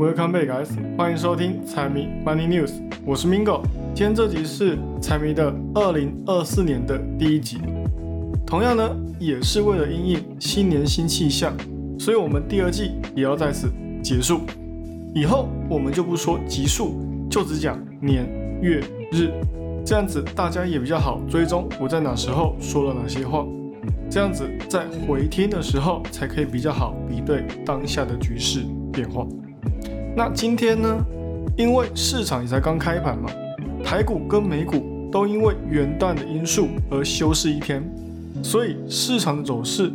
Welcome back, guys！欢迎收听财迷 Money News，我是 Mingo。今天这集是财迷的二零二四年的第一集，同样呢，也是为了应应新年新气象，所以我们第二季也要在此结束。以后我们就不说集数，就只讲年、月、日，这样子大家也比较好追踪我在哪时候说了哪些话，这样子在回听的时候才可以比较好比对当下的局势变化。那今天呢，因为市场也才刚开盘嘛，台股跟美股都因为元旦的因素而休市一天，所以市场的走势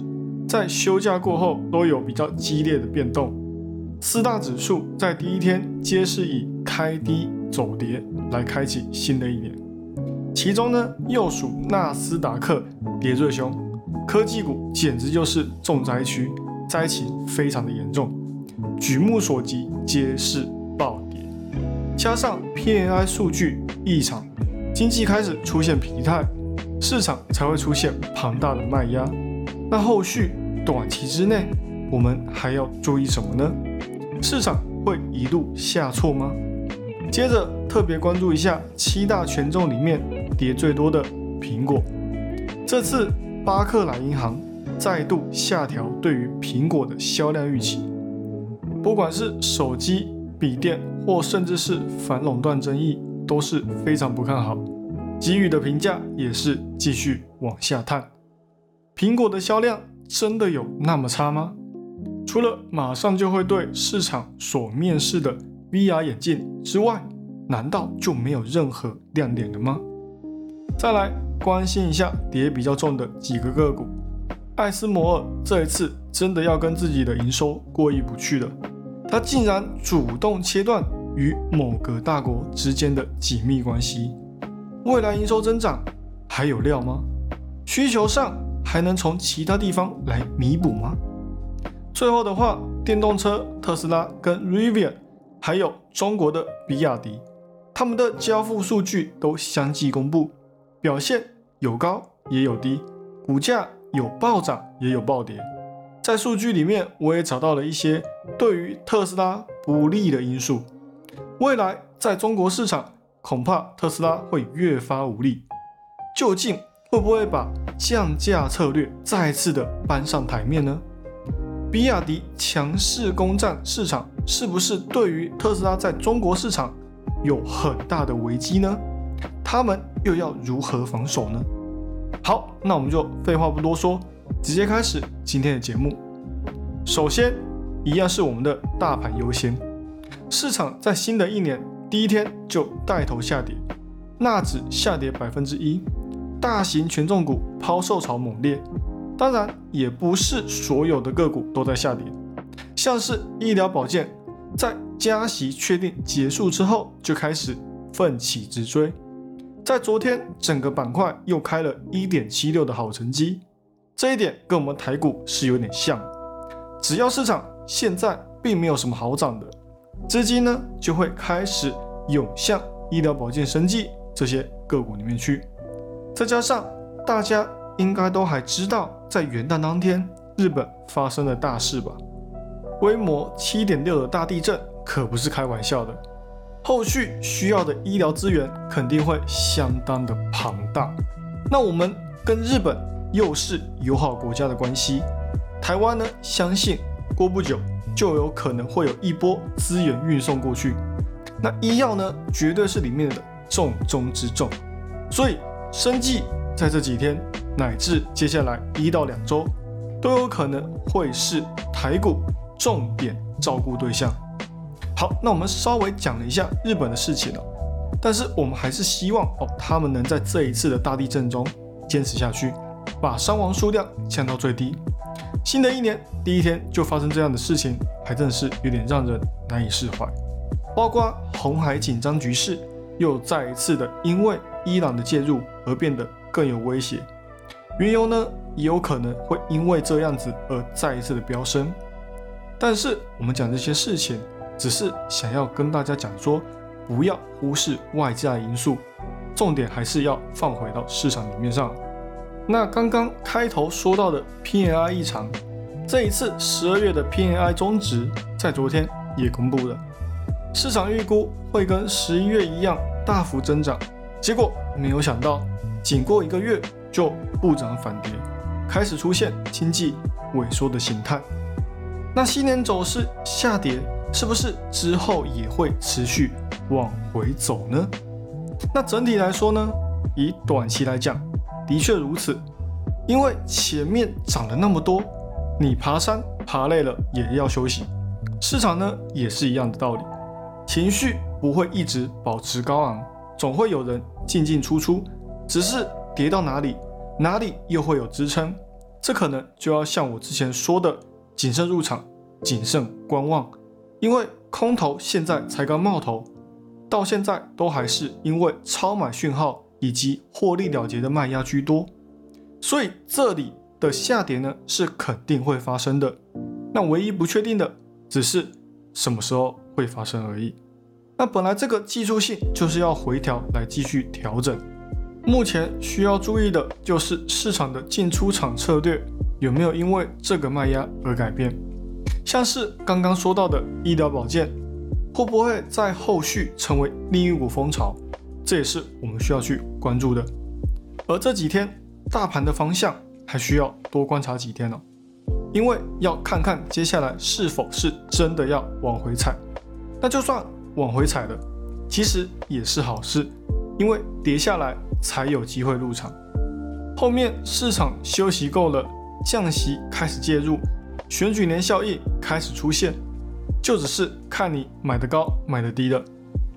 在休假过后都有比较激烈的变动。四大指数在第一天皆是以开低走跌来开启新的一年，其中呢又属纳斯达克跌最凶，科技股简直就是重灾区，灾情非常的严重，举目所及皆是暴跌，加上 PNI 数据异常，经济开始出现疲态，市场才会出现庞大的卖压。那后续短期之内，我们还要注意什么呢？市场会一路下挫吗？接着特别关注一下七大权重里面跌最多的苹果。这次巴克莱银行再度下调对于苹果的销量预期，不管是手机、笔电或甚至是反垄断争议都是非常不看好，给予的评价也是继续往下探。苹果的销量真的有那么差吗？除了马上就会对市场所面试的 VR 眼镜之外，难道就没有任何亮点了吗？再来关心一下跌比较重的几个个股，艾斯摩尔这一次真的要跟自己的营收过意不去了，他竟然主动切断与某个大国之间的紧密关系，未来营收增长还有料吗？需求上还能从其他地方来弥补吗？最后的话，电动车特斯拉跟 Rivian，还有中国的比亚迪，他们的交付数据都相继公布，表现有高也有低，股价有暴涨也有暴跌。在数据里面，我也找到了一些对于特斯拉不利的因素。未来在中国市场，恐怕特斯拉会越发无力。究竟会不会把降价策略再次的搬上台面呢？比亚迪强势攻占市场，是不是对于特斯拉在中国市场有很大的危机呢？他们又要如何防守呢？好，那我们就废话不多说，直接开始今天的节目。首先，一样是我们的大盘优先，市场在新的一年第一天就带头下跌，纳指下跌百分之一，大型权重股抛售潮猛烈。当然，也不是所有的个股都在下跌，像是医疗保健，在加息确定结束之后就开始奋起直追，在昨天整个板块又开了一点七六的好成绩，这一点跟我们台股是有点像。只要市场现在并没有什么好涨的，资金呢就会开始涌向医疗保健、生技这些个股里面去，再加上大家。应该都还知道，在元旦当天，日本发生了大事吧？规模七点六的大地震可不是开玩笑的，后续需要的医疗资源肯定会相当的庞大。那我们跟日本又是友好国家的关系，台湾呢，相信过不久就有可能会有一波资源运送过去。那医药呢，绝对是里面的重中之重。所以生计在这几天。乃至接下来一到两周，都有可能会是台股重点照顾对象。好，那我们稍微讲了一下日本的事情了，但是我们还是希望哦，他们能在这一次的大地震中坚持下去，把伤亡数量降到最低。新的一年第一天就发生这样的事情，还真是有点让人难以释怀。包括红海紧张局势，又再一次的因为伊朗的介入而变得更有威胁。原油呢，也有可能会因为这样子而再一次的飙升。但是我们讲这些事情，只是想要跟大家讲说，不要忽视外在因素，重点还是要放回到市场里面上。那刚刚开头说到的 PNI 异常，这一次十二月的 PNI 中值在昨天也公布了，市场预估会跟十一月一样大幅增长，结果没有想到，仅过一个月就不涨反跌，开始出现经济萎缩的形态。那新年走势下跌，是不是之后也会持续往回走呢？那整体来说呢，以短期来讲，的确如此，因为前面涨了那么多，你爬山爬累了也要休息，市场呢也是一样的道理。情绪不会一直保持高昂，总会有人进进出出，只是跌到哪里，哪里又会有支撑，这可能就要像我之前说的，谨慎入场，谨慎观望，因为空头现在才刚冒头，到现在都还是因为超买讯号以及获利了结的卖压居多，所以这里的下跌呢是肯定会发生的，那唯一不确定的只是什么时候。会发生而已。那本来这个技术性就是要回调来继续调整。目前需要注意的就是市场的进出场策略有没有因为这个卖压而改变。像是刚刚说到的医疗保健，会不会在后续成为另一股风潮？这也是我们需要去关注的。而这几天大盘的方向还需要多观察几天呢，因为要看看接下来是否是真的要往回踩。那就算往回踩了，其实也是好事，因为跌下来才有机会入场。后面市场休息够了，降息开始介入，选举年效应开始出现，就只是看你买的高买的低了。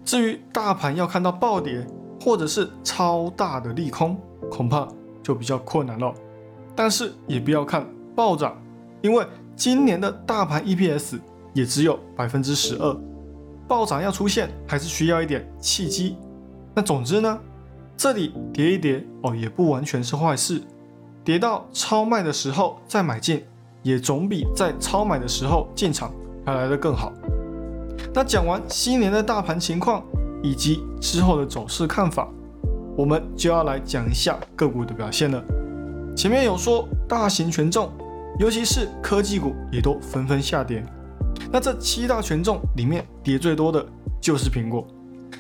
至于大盘要看到暴跌或者是超大的利空，恐怕就比较困难了。但是也不要看暴涨，因为今年的大盘 EPS 也只有百分之十二。暴涨要出现，还是需要一点契机。那总之呢，这里跌一跌哦，也不完全是坏事。跌到超卖的时候再买进，也总比在超买的时候进场还来得更好。那讲完新年的大盘情况以及之后的走势看法，我们就要来讲一下个股的表现了。前面有说大型权重，尤其是科技股也都纷纷下跌。那这七大权重里面跌最多的就是苹果，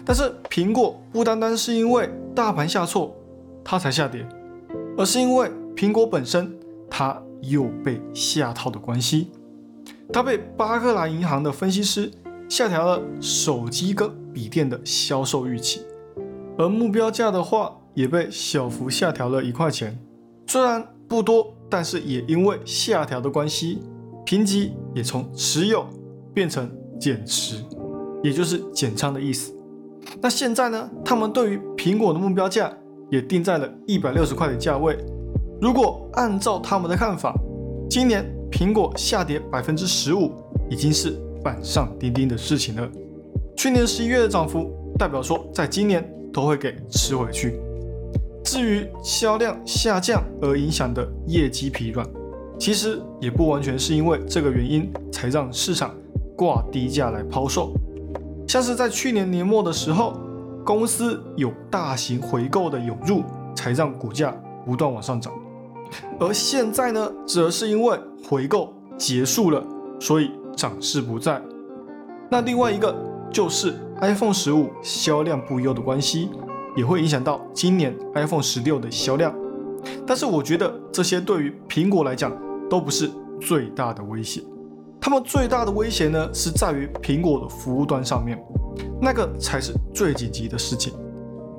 但是苹果不单单是因为大盘下挫它才下跌，而是因为苹果本身它又被下套的关系，它被巴克莱银行的分析师下调了手机跟笔电的销售预期，而目标价的话也被小幅下调了一块钱，虽然不多，但是也因为下调的关系，评级也从持有。变成减持，也就是减仓的意思。那现在呢？他们对于苹果的目标价也定在了一百六十块的价位。如果按照他们的看法，今年苹果下跌百分之十五已经是板上钉钉的事情了。去年十一月的涨幅，代表说在今年都会给吃回去。至于销量下降而影响的业绩疲软，其实也不完全是因为这个原因才让市场。挂低价来抛售，像是在去年年末的时候，公司有大型回购的涌入，才让股价不断往上涨。而现在呢，则是因为回购结束了，所以涨势不在。那另外一个就是 iPhone 十五销量不优的关系，也会影响到今年 iPhone 十六的销量。但是我觉得这些对于苹果来讲都不是最大的威胁。他们最大的威胁呢，是在于苹果的服务端上面，那个才是最紧急的事情。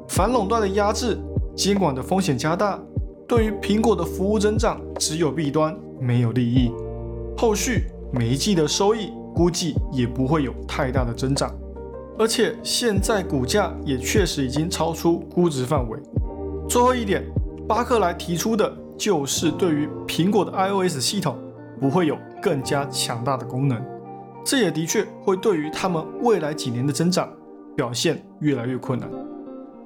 反垄断的压制、监管的风险加大，对于苹果的服务增长只有弊端，没有利益。后续每一季的收益估计也不会有太大的增长，而且现在股价也确实已经超出估值范围。最后一点，巴克莱提出的就是对于苹果的 iOS 系统。不会有更加强大的功能，这也的确会对于他们未来几年的增长表现越来越困难。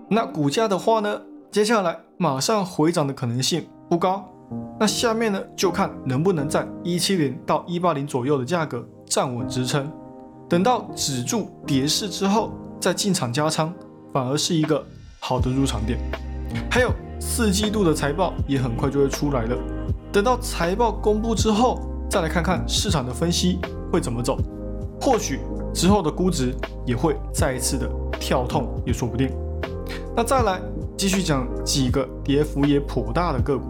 那股价的话呢，接下来马上回涨的可能性不高。那下面呢，就看能不能在一七零到一八零左右的价格站稳支撑，等到止住跌势之后再进场加仓，反而是一个好的入场点。还有四季度的财报也很快就会出来了。等到财报公布之后，再来看看市场的分析会怎么走，或许之后的估值也会再一次的跳痛，也说不定。那再来继续讲几个跌幅也颇大的个股。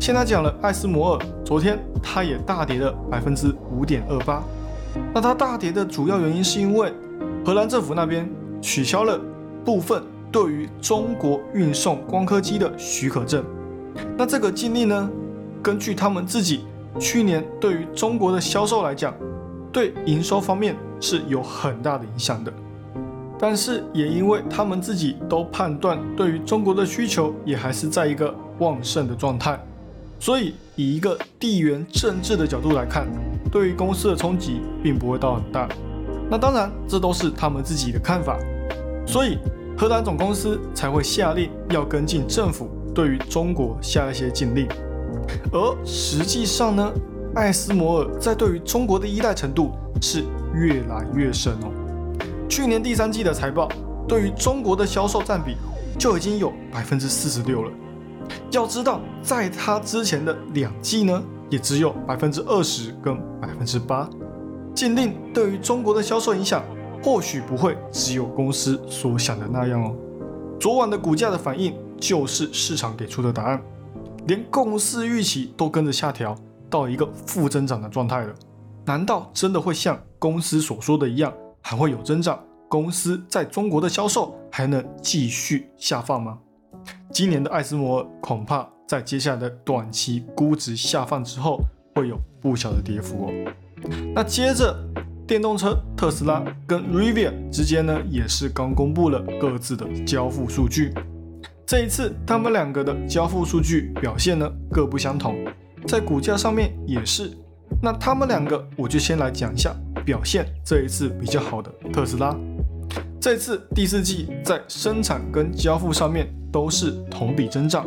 现在讲了艾斯摩尔，昨天它也大跌了百分之五点二八。那它大跌的主要原因是因为荷兰政府那边取消了部分对于中国运送光刻机的许可证。那这个禁令呢，根据他们自己去年对于中国的销售来讲，对营收方面是有很大的影响的。但是也因为他们自己都判断对于中国的需求也还是在一个旺盛的状态，所以以一个地缘政治的角度来看，对于公司的冲击并不会到很大。那当然，这都是他们自己的看法，所以荷兰总公司才会下令要跟进政府对于中国下一些禁令。而实际上呢，艾斯摩尔在对于中国的依赖程度是越来越深哦。去年第三季的财报，对于中国的销售占比就已经有百分之四十六了。要知道，在它之前的两季呢，也只有百分之二十跟百分之八。禁令对于中国的销售影响，或许不会只有公司所想的那样哦。昨晚的股价的反应，就是市场给出的答案，连公司预期都跟着下调到一个负增长的状态了。难道真的会像公司所说的一样？还会有增长，公司在中国的销售还能继续下放吗？今年的艾斯摩尔恐怕在接下来的短期估值下放之后，会有不小的跌幅哦。那接着，电动车特斯拉跟 Rivian 之间呢，也是刚公布了各自的交付数据。这一次，他们两个的交付数据表现呢各不相同，在股价上面也是。那他们两个，我就先来讲一下。表现这一次比较好的特斯拉，这次第四季在生产跟交付上面都是同比增长，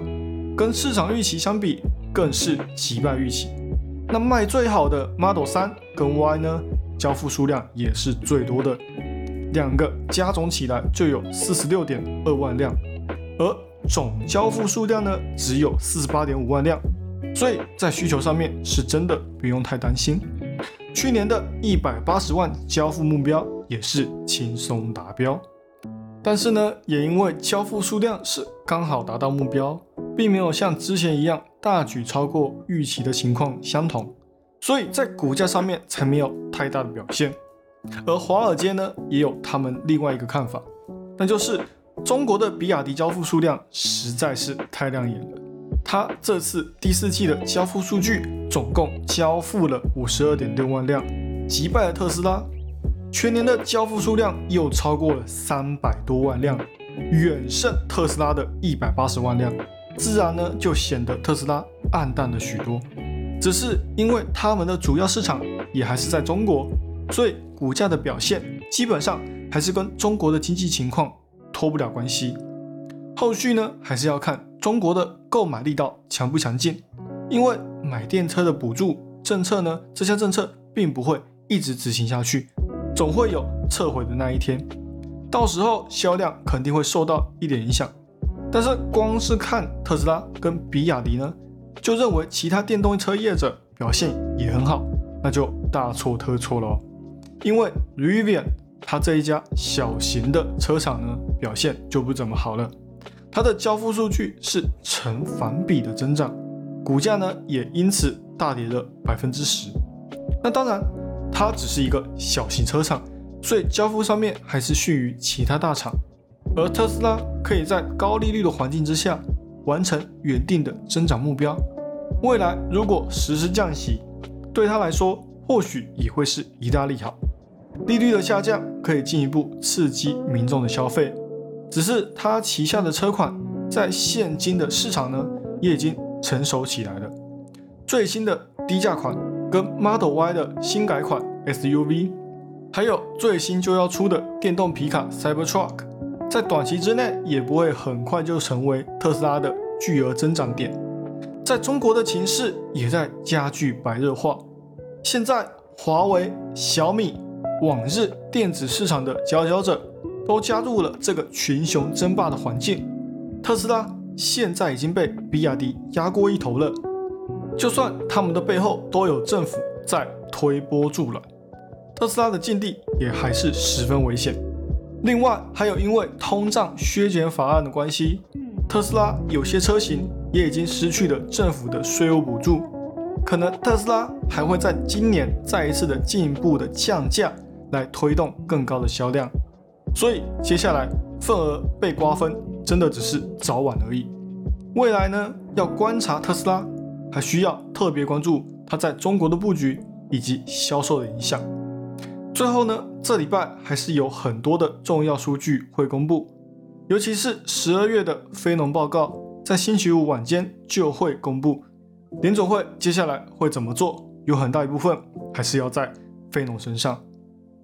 跟市场预期相比更是击败预期。那卖最好的 Model 3跟 Y 呢，交付数量也是最多的，两个加总起来就有四十六点二万辆，而总交付数量呢只有四十八点五万辆，所以在需求上面是真的不用太担心。去年的一百八十万交付目标也是轻松达标，但是呢，也因为交付数量是刚好达到目标，并没有像之前一样大举超过预期的情况相同，所以在股价上面才没有太大的表现。而华尔街呢，也有他们另外一个看法，那就是中国的比亚迪交付数量实在是太亮眼了。它这次第四季的交付数据总共交付了五十二点六万辆，击败了特斯拉。全年的交付数量又超过了三百多万辆，远胜特斯拉的一百八十万辆。自然呢，就显得特斯拉暗淡了许多。只是因为他们的主要市场也还是在中国，所以股价的表现基本上还是跟中国的经济情况脱不了关系。后续呢，还是要看。中国的购买力道强不强劲？因为买电车的补助政策呢，这项政策并不会一直执行下去，总会有撤回的那一天，到时候销量肯定会受到一点影响。但是光是看特斯拉跟比亚迪呢，就认为其他电动车业者表现也很好，那就大错特错了哦。因为 Rivian 它这一家小型的车厂呢，表现就不怎么好了。它的交付数据是成反比的增长，股价呢也因此大跌了百分之十。那当然，它只是一个小型车厂，所以交付上面还是逊于其他大厂。而特斯拉可以在高利率的环境之下完成原定的增长目标。未来如果实施降息，对它来说或许也会是一大利好。利率的下降可以进一步刺激民众的消费。只是它旗下的车款在现今的市场呢，也已经成熟起来了。最新的低价款跟 Model Y 的新改款 SUV，还有最新就要出的电动皮卡 Cybertruck，在短期之内也不会很快就成为特斯拉的巨额增长点。在中国的情势也在加剧白热化。现在华为、小米、往日电子市场的佼佼者。都加入了这个群雄争霸的环境，特斯拉现在已经被比亚迪压过一头了。就算他们的背后都有政府在推波助澜，特斯拉的境地也还是十分危险。另外，还有因为通胀削减法案的关系，特斯拉有些车型也已经失去了政府的税务补助，可能特斯拉还会在今年再一次的进一步的降价，来推动更高的销量。所以接下来份额被瓜分，真的只是早晚而已。未来呢，要观察特斯拉，还需要特别关注它在中国的布局以及销售的影响。最后呢，这礼拜还是有很多的重要数据会公布，尤其是十二月的非农报告，在星期五晚间就会公布。联总会接下来会怎么做，有很大一部分还是要在非农身上。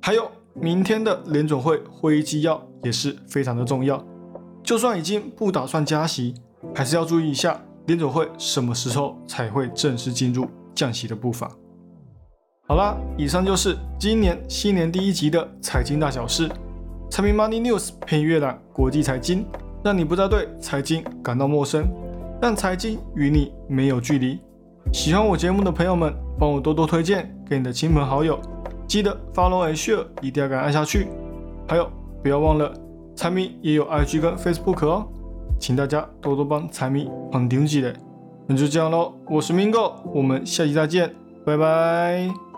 还有明天的联总会会议纪要也是非常的重要，就算已经不打算加息，还是要注意一下联总会什么时候才会正式进入降息的步伐。好啦，以上就是今年新年第一集的财经大小事。财迷 Money News 偏阅览国际财经，让你不再对财经感到陌生，让财经与你没有距离。喜欢我节目的朋友们，帮我多多推荐给你的亲朋好友，记得 Follow and Share，一定要敢按下去。还有，不要忘了财迷也有 IG 跟 Facebook 哦，请大家多多帮财迷捧顶起来。那就这样喽，我是 Mingo，我们下期再见，拜拜。